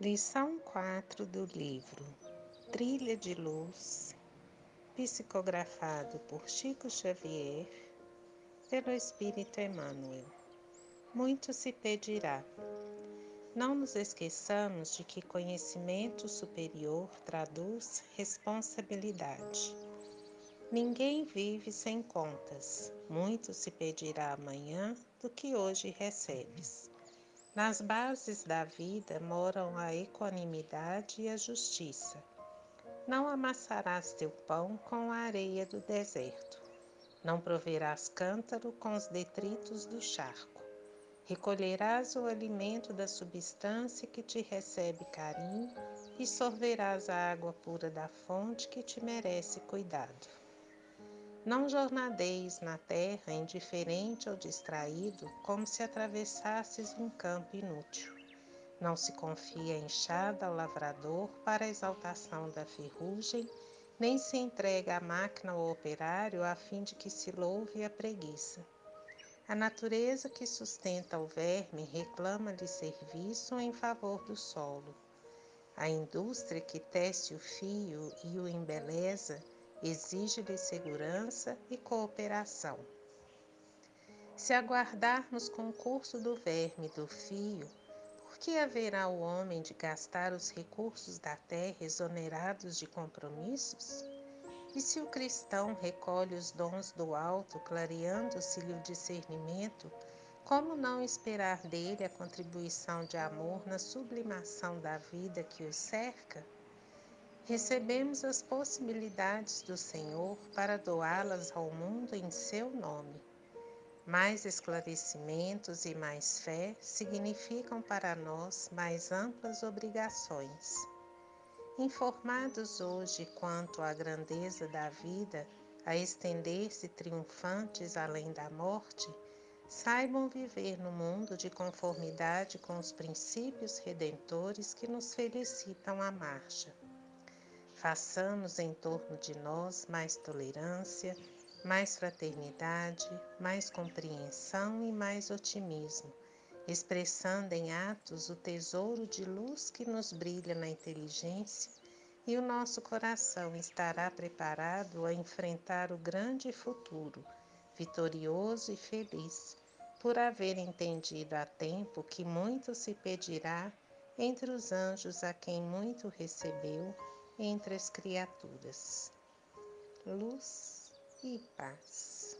Lição 4 do livro Trilha de Luz, psicografado por Chico Xavier, pelo Espírito Emmanuel. Muito se pedirá. Não nos esqueçamos de que conhecimento superior traduz responsabilidade. Ninguém vive sem contas. Muito se pedirá amanhã do que hoje recebes. Nas bases da vida moram a equanimidade e a justiça. Não amassarás teu pão com a areia do deserto. Não proverás cântaro com os detritos do charco. Recolherás o alimento da substância que te recebe carinho e sorverás a água pura da fonte que te merece cuidado. Não jornadeis na terra indiferente ou distraído, como se atravessasses um campo inútil. Não se confia a enxada ao lavrador para a exaltação da ferrugem, nem se entrega a máquina ao operário a fim de que se louve a preguiça. A natureza que sustenta o verme reclama-lhe serviço em favor do solo. A indústria que tece o fio e o embeleza exige-lhe segurança e cooperação. Se aguardarmos concurso do verme do fio, por que haverá o homem de gastar os recursos da terra exonerados de compromissos? E se o cristão recolhe os dons do alto, clareando-se-lhe o discernimento, como não esperar dele a contribuição de amor na sublimação da vida que o cerca? Recebemos as possibilidades do Senhor para doá-las ao mundo em seu nome. Mais esclarecimentos e mais fé significam para nós mais amplas obrigações. Informados hoje quanto à grandeza da vida a estender-se triunfantes além da morte, saibam viver no mundo de conformidade com os princípios redentores que nos felicitam a marcha. Façamos em torno de nós mais tolerância, mais fraternidade, mais compreensão e mais otimismo, expressando em atos o tesouro de luz que nos brilha na inteligência, e o nosso coração estará preparado a enfrentar o grande futuro, vitorioso e feliz, por haver entendido a tempo que muito se pedirá entre os anjos a quem muito recebeu entre as criaturas. Luz e paz.